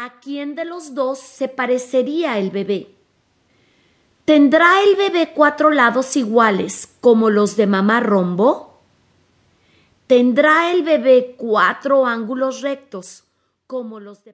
¿A quién de los dos se parecería el bebé? ¿Tendrá el bebé cuatro lados iguales como los de mamá rombo? ¿Tendrá el bebé cuatro ángulos rectos como los de